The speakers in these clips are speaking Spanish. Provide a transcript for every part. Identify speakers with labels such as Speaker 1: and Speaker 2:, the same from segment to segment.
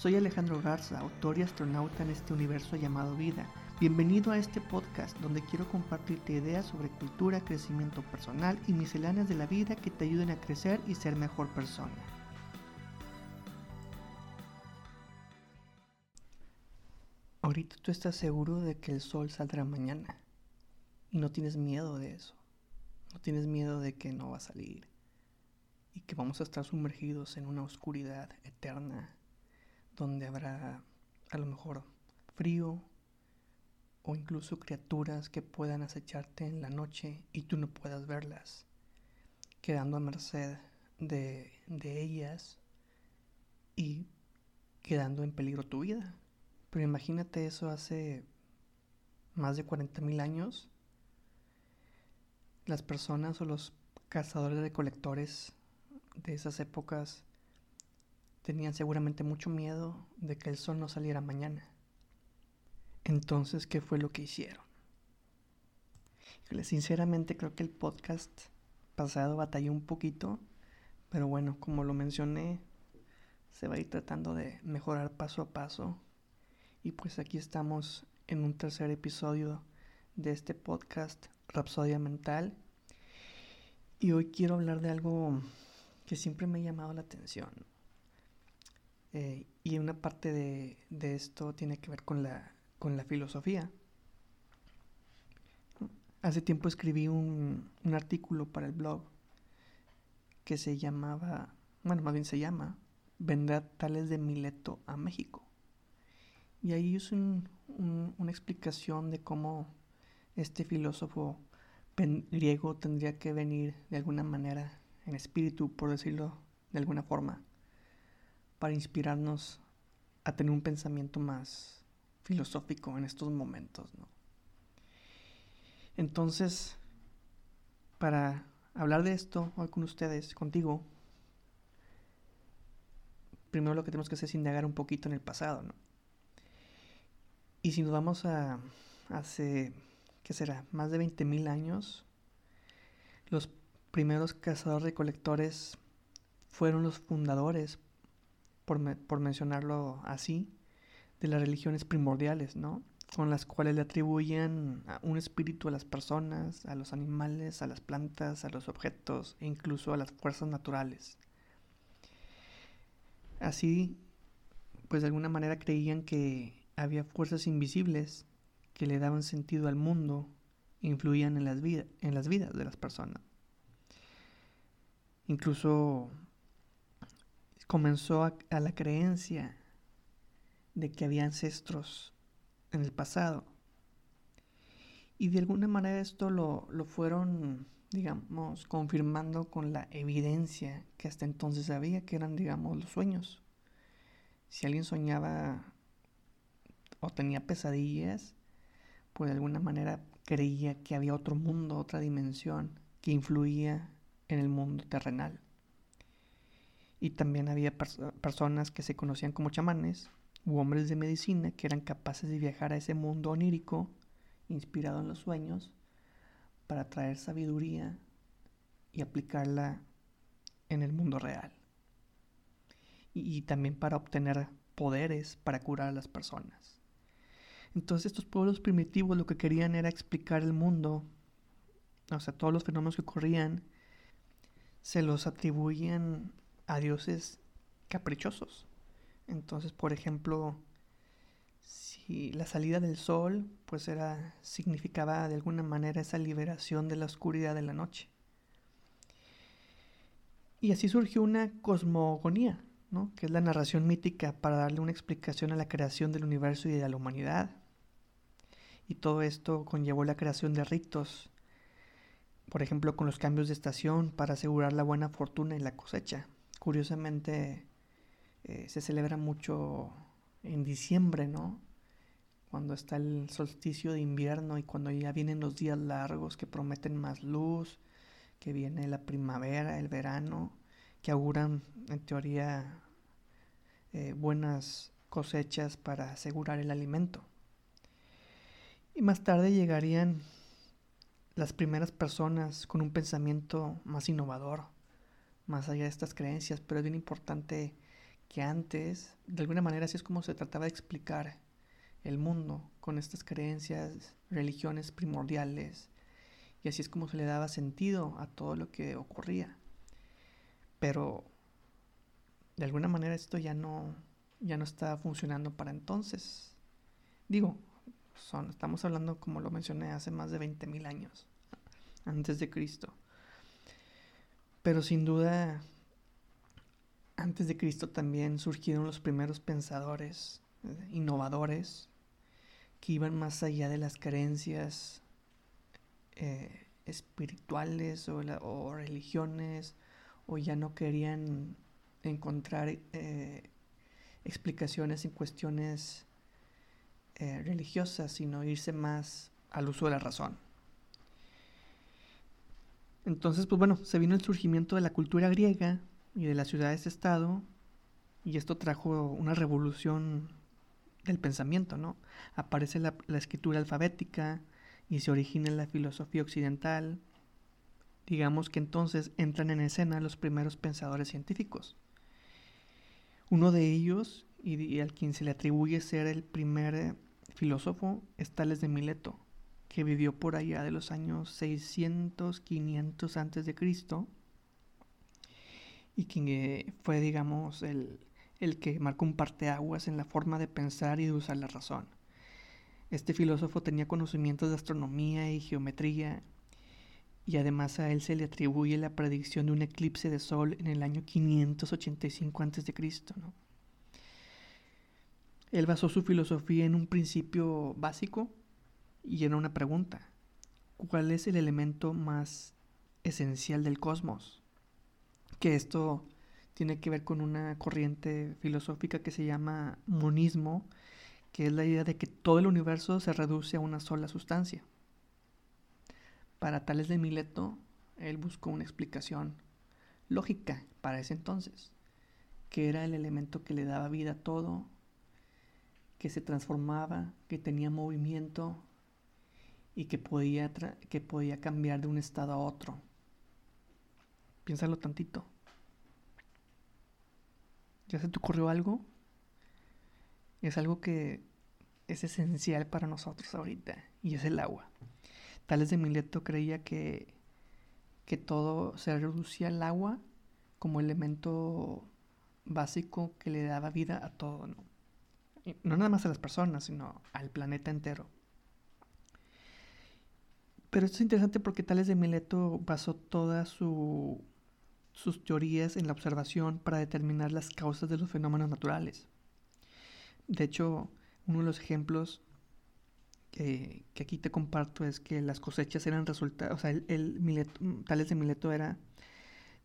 Speaker 1: Soy Alejandro Garza, autor y astronauta en este universo llamado vida. Bienvenido a este podcast donde quiero compartirte ideas sobre cultura, crecimiento personal y misceláneas de la vida que te ayuden a crecer y ser mejor persona. Ahorita tú estás seguro de que el sol saldrá mañana y no tienes miedo de eso. No tienes miedo de que no va a salir y que vamos a estar sumergidos en una oscuridad eterna donde habrá a lo mejor frío o incluso criaturas que puedan acecharte en la noche y tú no puedas verlas, quedando a merced de, de ellas y quedando en peligro tu vida. Pero imagínate eso hace más de 40.000 años. Las personas o los cazadores recolectores de esas épocas tenían seguramente mucho miedo de que el sol no saliera mañana. Entonces, ¿qué fue lo que hicieron? Sinceramente creo que el podcast pasado batalló un poquito, pero bueno, como lo mencioné, se va a ir tratando de mejorar paso a paso. Y pues aquí estamos en un tercer episodio de este podcast Rapsodia Mental. Y hoy quiero hablar de algo que siempre me ha llamado la atención. Eh, y una parte de, esto tiene que ver con la, filosofía. Hace tiempo escribí un, un artículo para el blog que se llamaba, bueno, más bien se llama, Vendrá Tales de Mileto a México. Y ahí es una explicación de cómo este filósofo griego tendría que venir de alguna manera en espíritu, por decirlo de alguna forma, para inspirarnos a tener un pensamiento más filosófico en estos momentos, ¿no? Entonces, para hablar de esto hoy con ustedes, contigo, primero lo que tenemos que hacer es indagar un poquito en el pasado, ¿no? Y si nos vamos a hace, ¿qué será? Más de 20.000 años, los primeros cazadores recolectores fueron los fundadores por, mencionarlo así, de las religiones primordiales, ¿no? Con las cuales le atribuían un espíritu a las personas, a los animales, a las plantas, a los objetos e incluso a las fuerzas naturales. Así, pues de alguna manera creían que había fuerzas invisibles que le daban sentido al mundo e influían en las, en las vidas de las personas. Incluso comenzó a, la creencia de que había ancestros en el pasado. Y de alguna manera esto lo, lo, fueron, digamos, confirmando con la evidencia que hasta entonces había, que eran, digamos, los sueños. Si alguien soñaba o tenía pesadillas, pues de alguna manera creía que había otro mundo, otra dimensión que influía en el mundo terrenal. Y también había personas que se conocían como chamanes u hombres de medicina que eran capaces de viajar a ese mundo onírico, inspirado en los sueños, para traer sabiduría y aplicarla en el mundo real. Y, y también para obtener poderes para curar a las personas. Entonces estos pueblos primitivos lo que querían era explicar el mundo, o sea, todos los fenómenos que ocurrían, se los atribuían a dioses caprichosos. Entonces, por ejemplo, si la salida del sol, pues era significaba de alguna manera esa liberación de la oscuridad de la noche. Y así surgió una cosmogonía, ¿no? que es la narración mítica para darle una explicación a la creación del universo y de la humanidad. Y todo esto conllevó la creación de ritos, por ejemplo, con los cambios de estación para asegurar la buena fortuna y la cosecha curiosamente eh, se celebra mucho en diciembre, ¿no? Cuando está el solsticio de invierno y cuando ya vienen los días largos que prometen más luz, que viene la primavera, el verano, que auguran en teoría eh, buenas cosechas para asegurar el alimento. Y más tarde llegarían las primeras personas con un pensamiento más innovador, más allá de estas creencias, pero es bien importante que antes, de alguna manera así es como se trataba de explicar el mundo, con estas creencias, religiones primordiales, y así es como se le daba sentido a todo lo que ocurría. Pero de alguna manera esto ya no, ya no está funcionando para entonces. Digo, son, estamos hablando, como lo mencioné, hace más de 20.000 años, antes de Cristo. Pero sin duda, antes de Cristo también surgieron los primeros pensadores, eh, innovadores, que iban más allá de las creencias eh, espirituales o, religiones, o ya no querían encontrar eh, explicaciones en cuestiones eh, religiosas, sino irse más al uso de la razón. Entonces, pues bueno, se vino el surgimiento de la cultura griega y de las ciudades-estado, y esto trajo una revolución del pensamiento, ¿no? Aparece la, escritura alfabética y se origina la filosofía occidental. Digamos que entonces entran en escena los primeros pensadores científicos. Uno de ellos, y, al quien se le atribuye ser el primer filósofo, es Tales de Mileto, que vivió por allá de los años 600, 500 antes de Cristo y quien eh, fue, digamos, el, el que marcó un parteaguas en la forma de pensar y de usar la razón. Este filósofo tenía conocimientos de astronomía y geometría, y además a él se le atribuye la predicción de un eclipse de sol en el año 585 a.C. ¿no? Él basó su filosofía en un principio básico y en una pregunta. ¿Cuál es el elemento más esencial del cosmos? Que esto tiene que ver con una corriente filosófica que se llama monismo, que es la idea de que todo el universo se reduce a una sola sustancia. Para Tales de Mileto, él buscó una explicación lógica para ese entonces, que era el elemento que le daba vida a todo, que se transformaba, que tenía movimiento y que podía, que podía cambiar de un estado a otro. Piénsalo tantito. ¿Ya se te ocurrió algo? Es algo que es esencial para nosotros ahorita y es el agua. Tales de Mileto creía que, que todo se reducía al agua como elemento básico que le daba vida a todo, ¿no? no nada más a las personas, sino al planeta entero. Pero esto es interesante porque Tales de Mileto basó toda su sus teorías en la observación para determinar las causas de los fenómenos naturales. De hecho, uno de los ejemplos que, aquí te comparto es que las cosechas eran resultados, o sea, el, Tales de Mileto era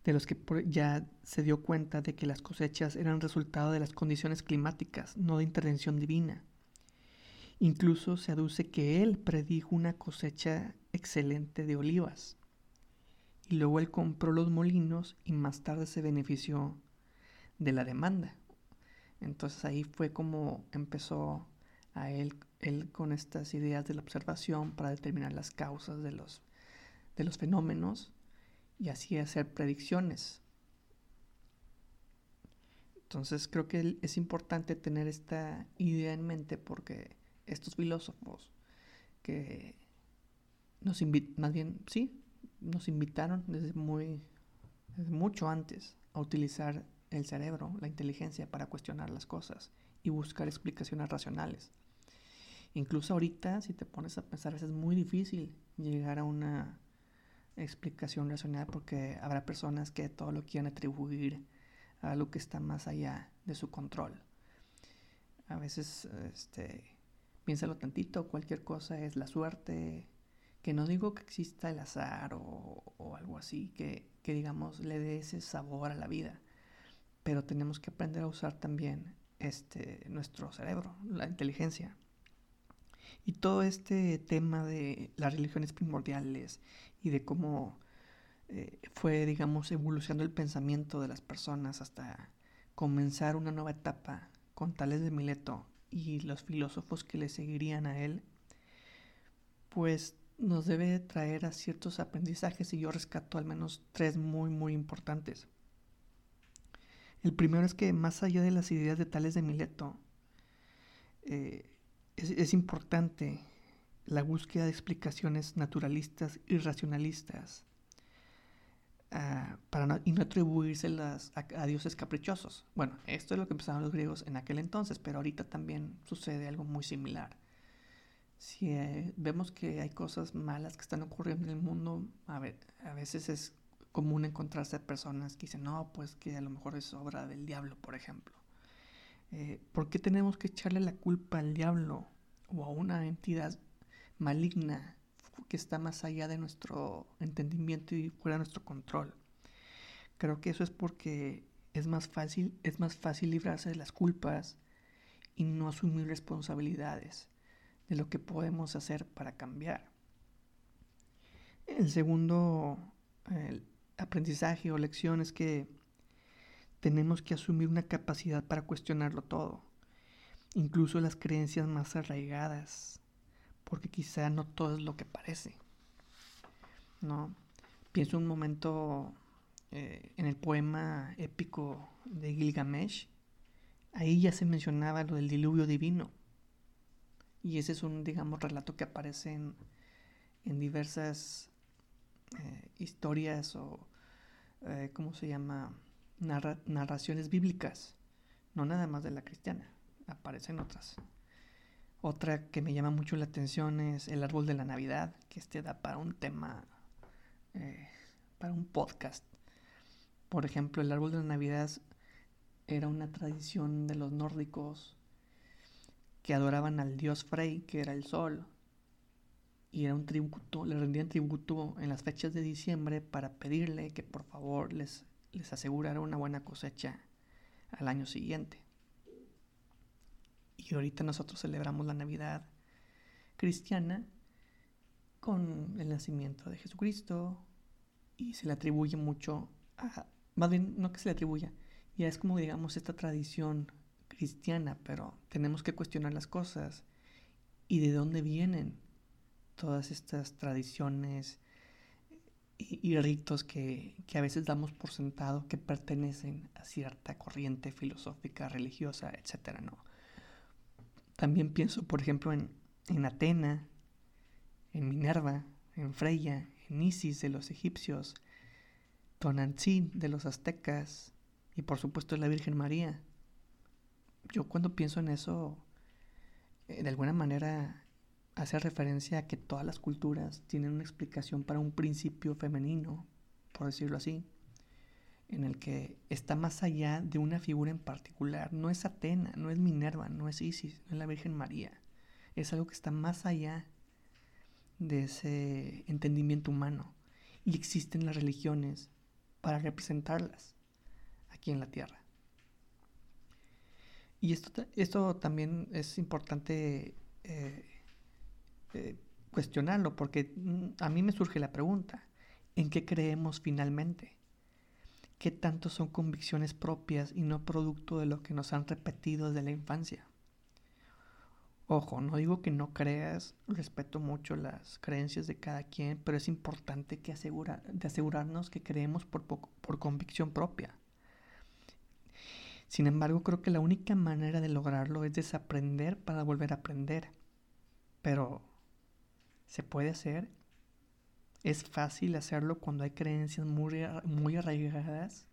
Speaker 1: de los que ya se dio cuenta de que las cosechas eran resultado de las condiciones climáticas, no de intervención divina. Incluso se aduce que él predijo una cosecha excelente de olivas y luego él compró los molinos y más tarde se benefició de la demanda. Entonces ahí fue como empezó a él, él con estas ideas de la observación para determinar las causas de los, de los fenómenos y así hacer predicciones. Entonces creo que es importante tener esta idea en mente porque estos filósofos que nos invitan, más bien, sí, nos invitaron desde muy mucho antes a utilizar el cerebro, la inteligencia para cuestionar las cosas y buscar explicaciones racionales. Incluso ahorita, si te pones a pensar, es muy difícil llegar a una explicación racional porque habrá personas que todo lo quieren atribuir a algo que está más allá de su control. A veces, este, piénsalo tantito, cualquier cosa es la suerte, que no digo que exista el azar o, algo así, que, digamos le dé ese sabor a la vida, pero tenemos que aprender a usar también este, nuestro cerebro, la inteligencia. Y todo este tema de las religiones primordiales y de cómo eh, fue, digamos, evolucionando el pensamiento de las personas hasta comenzar una nueva etapa con Tales de Mileto y los filósofos que le seguirían a él, pues nos debe traer a ciertos aprendizajes y yo rescato al menos tres muy muy importantes. El primero es que más allá de las ideas de Tales de Mileto, eh, es, importante la búsqueda de explicaciones naturalistas y racionalistas ah, para y no atribuírselas a, dioses caprichosos. Bueno, esto es lo que empezaron los griegos en aquel entonces, pero ahorita también sucede algo muy similar. Si eh, vemos que hay cosas malas que están ocurriendo en el mundo, a veces es común encontrarse personas que dicen, no, pues que a lo mejor es obra del diablo, por ejemplo. Eh, ¿Por qué tenemos que echarle la culpa al diablo o a una entidad maligna que está más allá de nuestro entendimiento y fuera de nuestro control? Creo que eso es porque es más fácil, es más fácil librarse de las culpas y no asumir responsabilidades de lo que podemos hacer para cambiar. El segundo, aprendizaje o lección es que tenemos que asumir una capacidad para cuestionarlo todo, incluso las creencias más arraigadas, porque quizá no todo es lo que parece. ¿no? Pienso un momento eh, en el poema épico de Gilgamesh, ahí ya se mencionaba lo del diluvio divino. Y ese es un, digamos, relato que aparece en, en diversas eh, historias o, eh, ¿cómo se llama? narraciones bíblicas, no nada más de la cristiana, aparecen otras. Otra que me llama mucho la atención es el árbol de la Navidad, que este da para un tema, eh, para un podcast. Por ejemplo, el árbol de la Navidad era una tradición de los nórdicos que adoraban al dios Frey, que era el sol, y era un tributo, le rendían tributo en las fechas de diciembre para pedirle que por favor les, les asegurara una buena cosecha al año siguiente. Y ahorita nosotros celebramos la Navidad cristiana con el nacimiento de Jesucristo y se le atribuye mucho a, más bien no que se le atribuya, ya es como digamos esta tradición cristiana, pero tenemos que cuestionar las cosas y de dónde vienen todas estas tradiciones y, ritos que, a veces damos por sentado que pertenecen a cierta corriente filosófica, religiosa, etc. ¿no? También pienso, por ejemplo, en, en Atena, en Minerva, en Freya, en Isis de los egipcios, Tonantzin de los aztecas y por supuesto la Virgen María. Yo cuando pienso en eso, eh, de alguna manera hace referencia a que todas las culturas tienen una explicación para un principio femenino, por decirlo así, en el que está más allá de una figura en particular. No es Atena, no es Minerva, no es Isis, no es la Virgen María. Es algo que está más allá de ese entendimiento humano. Y existen las religiones para representarlas aquí en la tierra. Y esto, esto también es importante eh, eh, cuestionarlo, porque mm, a mí me surge la pregunta, ¿en qué creemos finalmente? ¿Qué tanto son convicciones propias y no producto de lo que nos han repetido desde la infancia? Ojo, no digo que no creas, respeto mucho las creencias de cada quien, pero es importante que asegura, de asegurarnos que creemos por, por convicción propia. Sin embargo, creo que la única manera de lograrlo es desaprender para volver a aprender. Pero se puede hacer. Es fácil hacerlo cuando hay creencias muy, muy arraigadas.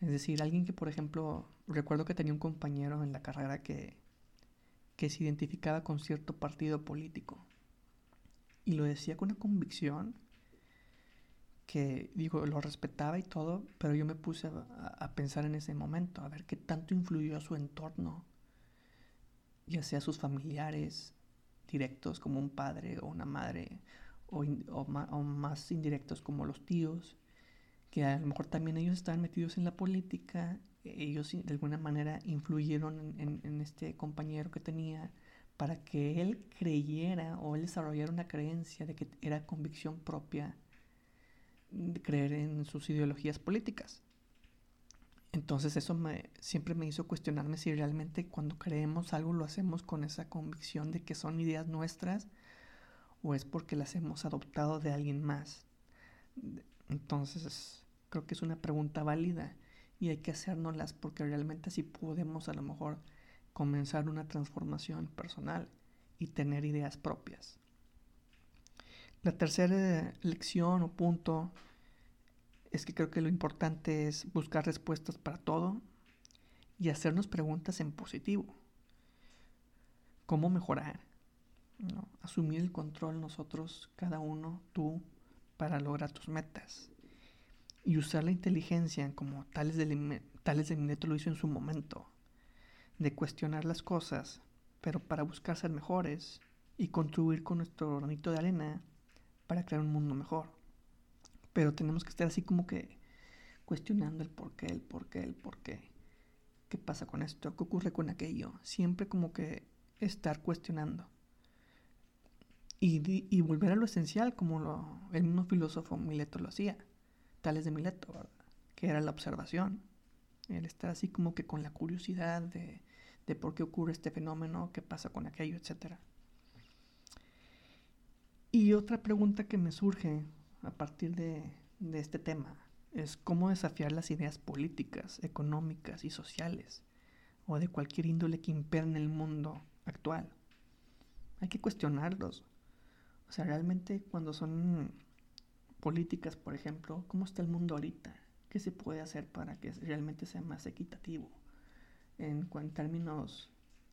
Speaker 1: Es decir, alguien que, por ejemplo, recuerdo que tenía un compañero en la carrera que, que se identificaba con cierto partido político. Y lo decía con una convicción que, digo, lo respetaba y todo, pero yo me puse a, pensar en ese momento, a ver qué tanto influyó a su entorno, ya sea sus familiares, directos como un padre o una madre, o, más indirectos como los tíos, que a lo mejor también ellos estaban metidos en la política, ellos de alguna manera influyeron en, este compañero que tenía para que él creyera o él desarrollara una creencia de que era convicción propia de creer en sus ideologías políticas. Entonces eso me, siempre me hizo cuestionarme si realmente cuando creemos algo lo hacemos con esa convicción de que son ideas nuestras o es porque las hemos adoptado de alguien más. Entonces creo que es una pregunta válida y hay que hacérnoslas porque realmente así podemos a lo mejor comenzar una transformación personal y tener ideas propias. La tercera lección o punto es que creo que lo importante es buscar respuestas para todo y hacernos preguntas en positivo. ¿Cómo mejorar? Asumir el control nosotros, cada uno, tú, para lograr tus metas. Y usar la inteligencia como Tales de, Tales de Mineto lo hizo en su momento, de cuestionar las cosas, pero para buscar ser mejores y contribuir con nuestro granito de arena para crear un mundo mejor. Pero tenemos que estar así como que cuestionando el por qué, el por qué, el por qué. ¿Qué pasa con esto? ¿Qué ocurre con aquello? Siempre como que estar cuestionando. Y, volver a lo esencial, como lo, el mismo filósofo Mileto lo hacía. Tales de Mileto. Que era la observación. El estar así como que con la curiosidad de, de por qué ocurre este fenómeno, qué pasa con aquello, etc. Y otra pregunta que me surge a partir de, este tema es cómo desafiar las ideas políticas, económicas y sociales, o de cualquier índole que impera en el mundo actual. Hay que cuestionarlos. O sea, realmente cuando son políticas, por ejemplo, ¿cómo está el mundo ahorita? ¿Qué se puede hacer para que realmente sea más equitativo? En, términos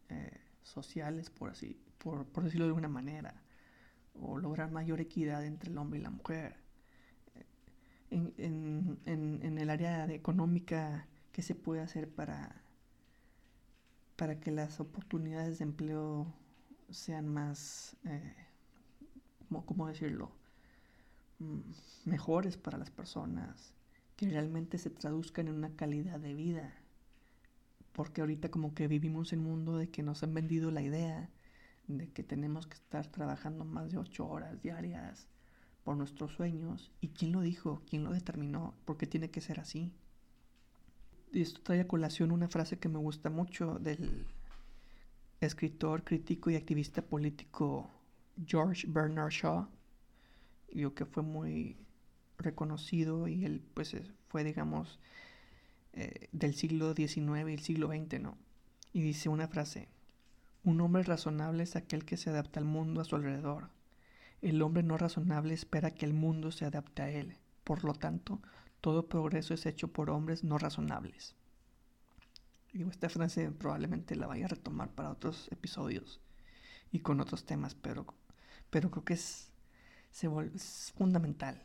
Speaker 1: eh, sociales, por así, por decirlo de alguna manera o lograr mayor equidad entre el hombre y la mujer. En, el área económica, ¿qué se puede hacer para, para que las oportunidades de empleo sean más, eh, ¿cómo, decirlo? Mm, mejores para las personas, que realmente se traduzcan en una calidad de vida. Porque ahorita como que vivimos en un mundo de que nos han vendido la idea de que tenemos que estar trabajando más de ocho horas diarias por nuestros sueños. ¿Y quién lo dijo? ¿Quién lo determinó? ¿Por qué tiene que ser así? Y esto trae a colación una frase que me gusta mucho del escritor, crítico y activista político George Bernard Shaw, yo que fue muy reconocido y él pues fue digamos eh, del siglo XIX y el siglo XX, ¿no? Y dice una frase, un hombre razonable es aquel que se adapta al mundo a su alrededor. El hombre no razonable espera que el mundo se adapte a él. Por lo tanto, todo progreso es hecho por hombres no razonables. Digo, esta frase probablemente la vaya a retomar para otros episodios y con otros temas, pero, pero creo que es, es fundamental.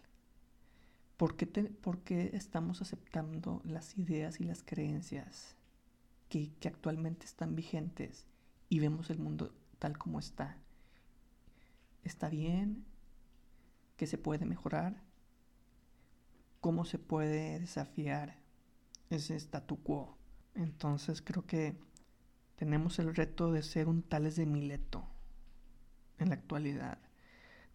Speaker 1: ¿Por qué, porque estamos aceptando las ideas y las creencias que, que actualmente están vigentes y vemos el mundo tal como está. ¿Está bien? ¿Qué se puede mejorar? ¿Cómo se puede desafiar ese statu quo? Entonces creo que tenemos el reto de ser un tales de Mileto en la actualidad,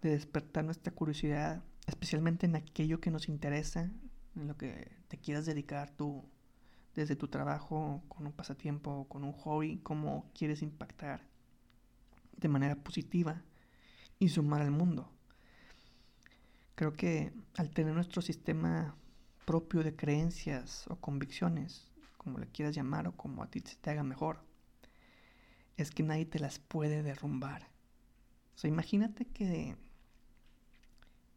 Speaker 1: de despertar nuestra curiosidad, especialmente en aquello que nos interesa, en lo que te quieras dedicar tú desde tu trabajo, con un pasatiempo, con un hobby, cómo quieres impactar de manera positiva y sumar al mundo. Creo que al tener nuestro sistema propio de creencias o convicciones, como le quieras llamar o como a ti se te haga mejor, es que nadie te las puede derrumbar. O sea, imagínate que,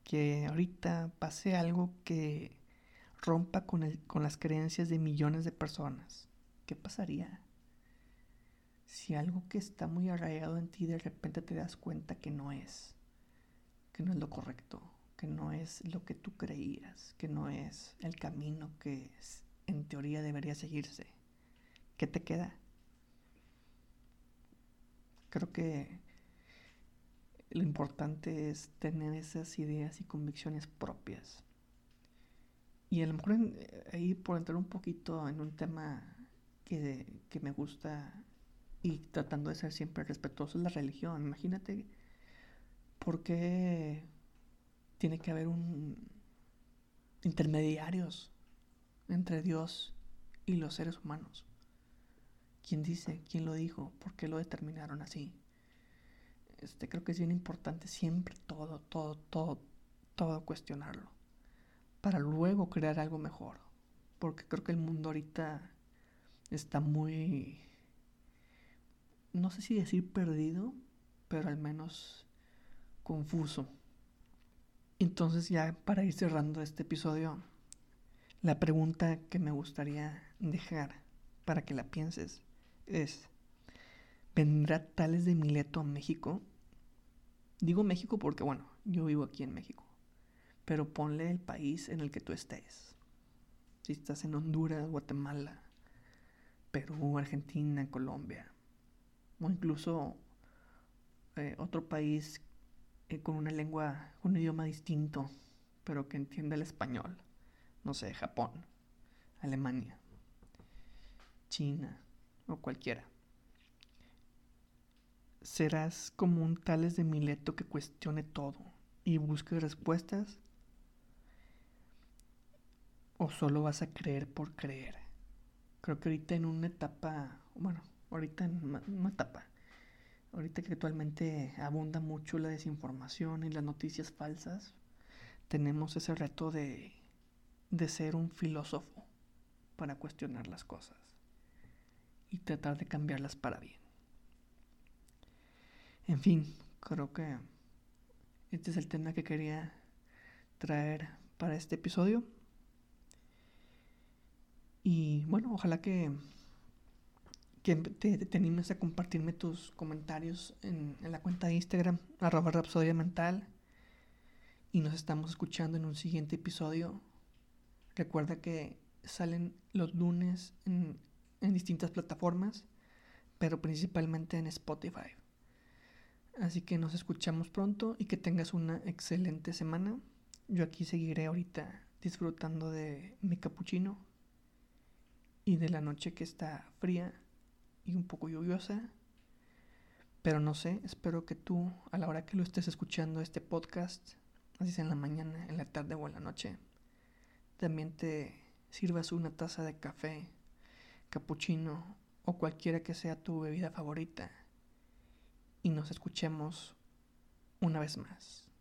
Speaker 1: que ahorita pase algo que rompa con, el, con las creencias de millones de personas, ¿qué pasaría? Si algo que está muy arraigado en ti de repente te das cuenta que no es, que no es lo correcto, que no es lo que tú creías, que no es el camino que en teoría debería seguirse, ¿qué te queda? Creo que lo importante es tener esas ideas y convicciones propias y a lo mejor eh, ahí por entrar un poquito en un tema que, que me gusta y tratando de ser siempre respetuoso es la religión. Imagínate por qué tiene que haber un intermediarios entre Dios y los seres humanos. ¿Quién dice? ¿Quién lo dijo? ¿Por qué lo determinaron así? Este, creo que es bien importante siempre todo, todo, todo, todo cuestionarlo para luego crear algo mejor. porque creo que el mundo ahorita está muy, no sé si decir perdido, pero al menos confuso. Entonces ya para ir cerrando este episodio, la pregunta que me gustaría dejar para que la pienses es, ¿vendrá Tales de Mileto a México? Digo México porque, bueno, yo vivo aquí en México, pero ponle el país en el que tú estés. Si estás en Honduras, Guatemala, Perú, Argentina, Colombia, o incluso eh, otro país eh, con una lengua, un idioma distinto, pero que entienda el español. No sé, Japón, Alemania, China o cualquiera. ¿Serás como un Tales de Mileto que cuestione todo y busque respuestas? ¿O solo vas a creer por creer? Creo que ahorita en una etapa, bueno, ahorita en una etapa, ahorita que actualmente abunda mucho la desinformación y las noticias falsas, tenemos ese reto de, de ser un filósofo para cuestionar las cosas y tratar de cambiarlas para bien. En fin, creo que este es el tema que quería traer para este episodio. Y bueno, ojalá que, que te, animes a compartirme tus comentarios en, la cuenta de Instagram, arroba Rapsodia Mental. Y nos estamos escuchando en un siguiente episodio. Recuerda que salen los lunes en distintas plataformas, pero principalmente en Spotify. Así que nos escuchamos pronto y que tengas una excelente semana. Yo aquí seguiré ahorita disfrutando de mi capuchino y de la noche que está fría y un poco lluviosa. Pero no sé, espero que tú, a la hora que lo estés escuchando este podcast, así sea en la mañana, en la tarde o en la noche, también te sirvas una taza de café cappuccino o cualquiera que sea tu bebida favorita y nos escuchemos una vez más.